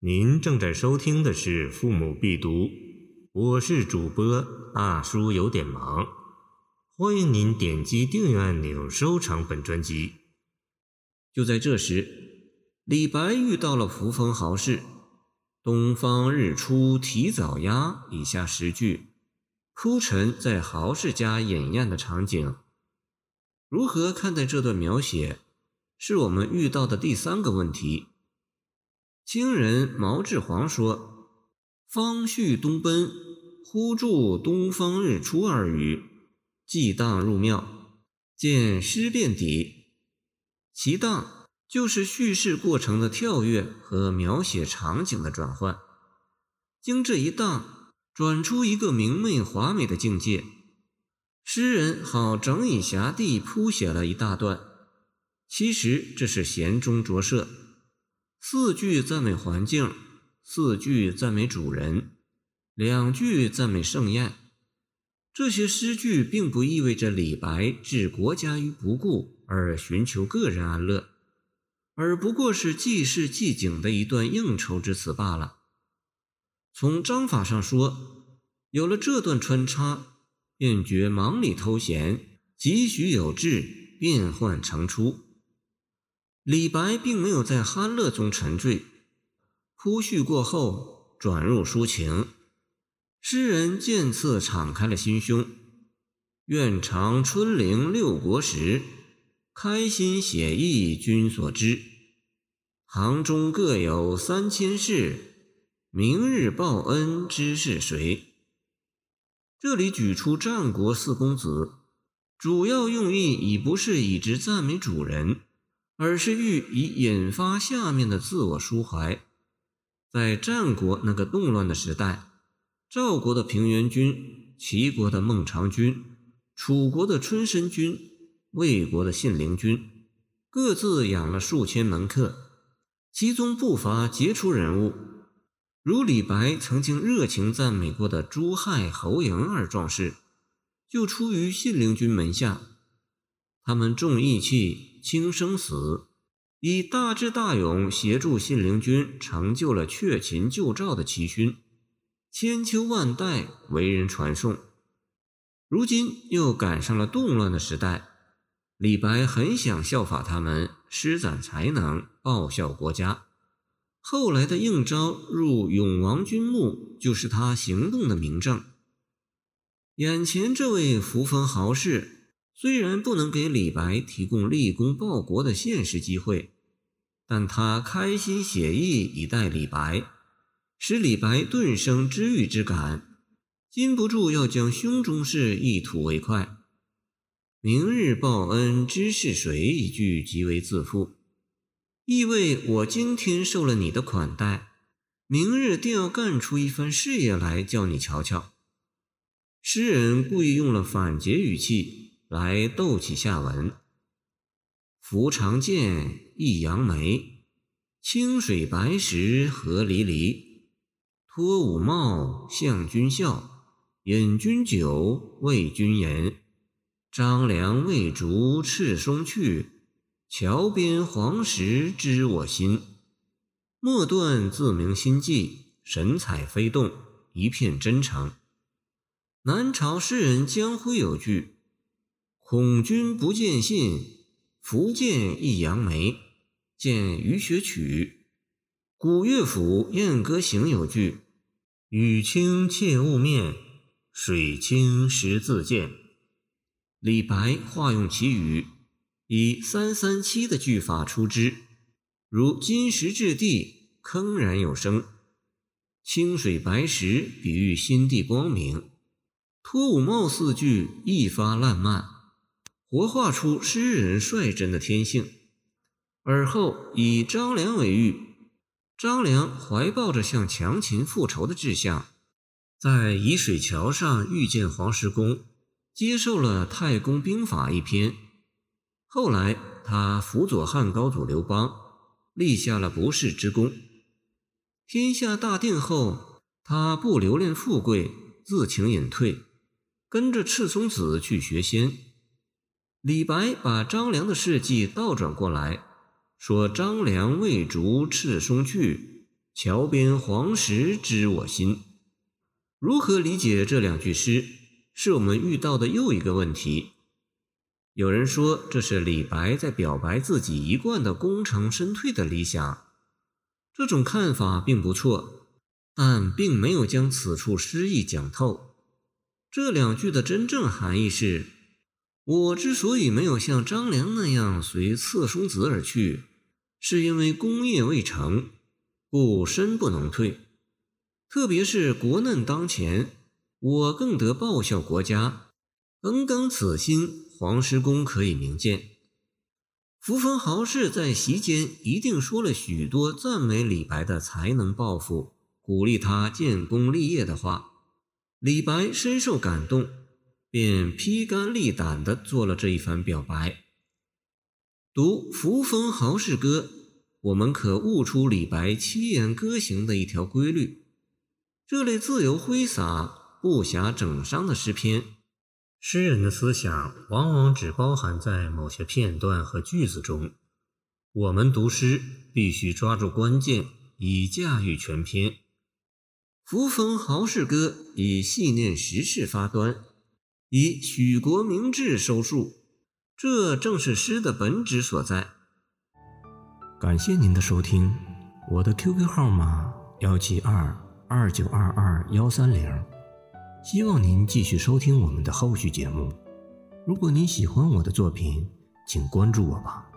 您正在收听的是《父母必读》，我是主播大叔，有点忙。欢迎您点击订阅按钮，收藏本专辑。就在这时，李白遇到了扶风豪士。东方日出提早鸦，以下十句铺陈在豪士家饮宴的场景。如何看待这段描写，是我们遇到的第三个问题。清人毛志煌说：“方旭东奔，忽注‘东方日出’二语，既当入庙，见诗遍底。其当就是叙事过程的跳跃和描写场景的转换。经这一荡，转出一个明媚华美的境界。诗人好整以暇地铺写了一大段，其实这是闲中着色。”四句赞美环境，四句赞美主人，两句赞美盛宴。这些诗句并不意味着李白置国家于不顾而寻求个人安乐，而不过是济世济景的一段应酬之词罢了。从章法上说，有了这段穿插，便觉忙里偷闲，几许有致，变幻成出。李白并没有在酣乐中沉醉，铺叙过后转入抒情，诗人渐次敞开了心胸。愿长春陵六国时，开心写意君所知。行中各有三千事，明日报恩知是谁？这里举出战国四公子，主要用意已不是以之赞美主人。而是欲以引发下面的自我抒怀。在战国那个动乱的时代，赵国的平原君、齐国的孟尝君、楚国的春申君、魏国的信陵君，各自养了数千门客，其中不乏杰出人物，如李白曾经热情赞美过的朱亥、侯嬴二壮士，就出于信陵君门下。他们重义气，轻生死，以大智大勇协助信陵君成就了却秦救赵的奇勋，千秋万代为人传颂。如今又赶上了动乱的时代，李白很想效法他们，施展才能，报效国家。后来的应召入永王军墓，就是他行动的明证。眼前这位扶风豪士。虽然不能给李白提供立功报国的现实机会，但他开心写意以待李白，使李白顿生知遇之感，禁不住要将胸中事一吐为快。明日报恩知是谁？一句极为自负，意味我今天受了你的款待，明日定要干出一番事业来，叫你瞧瞧。诗人故意用了反诘语气。来斗起下文。扶长剑，一扬眉，清水白石何离离。脱五帽，向君笑，饮君酒，为君言。张良未逐赤松去，桥边黄石知我心。末段自明心迹，神采飞动，一片真诚。南朝诗人江辉有句。恐君不见信，福见一杨梅。见雨雪曲。古乐府燕歌行有句：“雨清切勿面，水清识自见。”李白化用其语，以三三七的句法出之，如金石质地，铿然有声；清水白石，比喻心地光明；脱五帽四句，一发烂漫。活画出诗人率真的天性。而后以张良为喻，张良怀抱着向强秦复仇的志向，在沂水桥上遇见黄石公，接受了太公兵法一篇。后来他辅佐汉高祖刘邦，立下了不世之功。天下大定后，他不留恋富贵，自请隐退，跟着赤松子去学仙。李白把张良的事迹倒转过来，说：“张良未逐赤松去，桥边黄石知我心。如何理解这两句诗，是我们遇到的又一个问题。有人说这是李白在表白自己一贯的功成身退的理想，这种看法并不错，但并没有将此处诗意讲透。这两句的真正含义是：我之所以没有像张良那样随侧松子而去，是因为功业未成，故身不能退。特别是国难当前，我更得报效国家，耿耿此心。黄石公可以明鉴，扶风豪士在席间一定说了许多赞美李白的才能、抱负，鼓励他建功立业的话。李白深受感动，便披肝沥胆地做了这一番表白。读《扶风豪士歌》，我们可悟出李白七言歌行的一条规律：这类自由挥洒、不暇整伤的诗篇。诗人的思想往往只包含在某些片段和句子中，我们读诗必须抓住关键，以驾驭全篇。《扶风豪士歌》以细念时事发端，以许国明志收束，这正是诗的本质所在。感谢您的收听，我的 QQ 号码幺七二二九二二幺三零。希望您继续收听我们的后续节目。如果您喜欢我的作品，请关注我吧。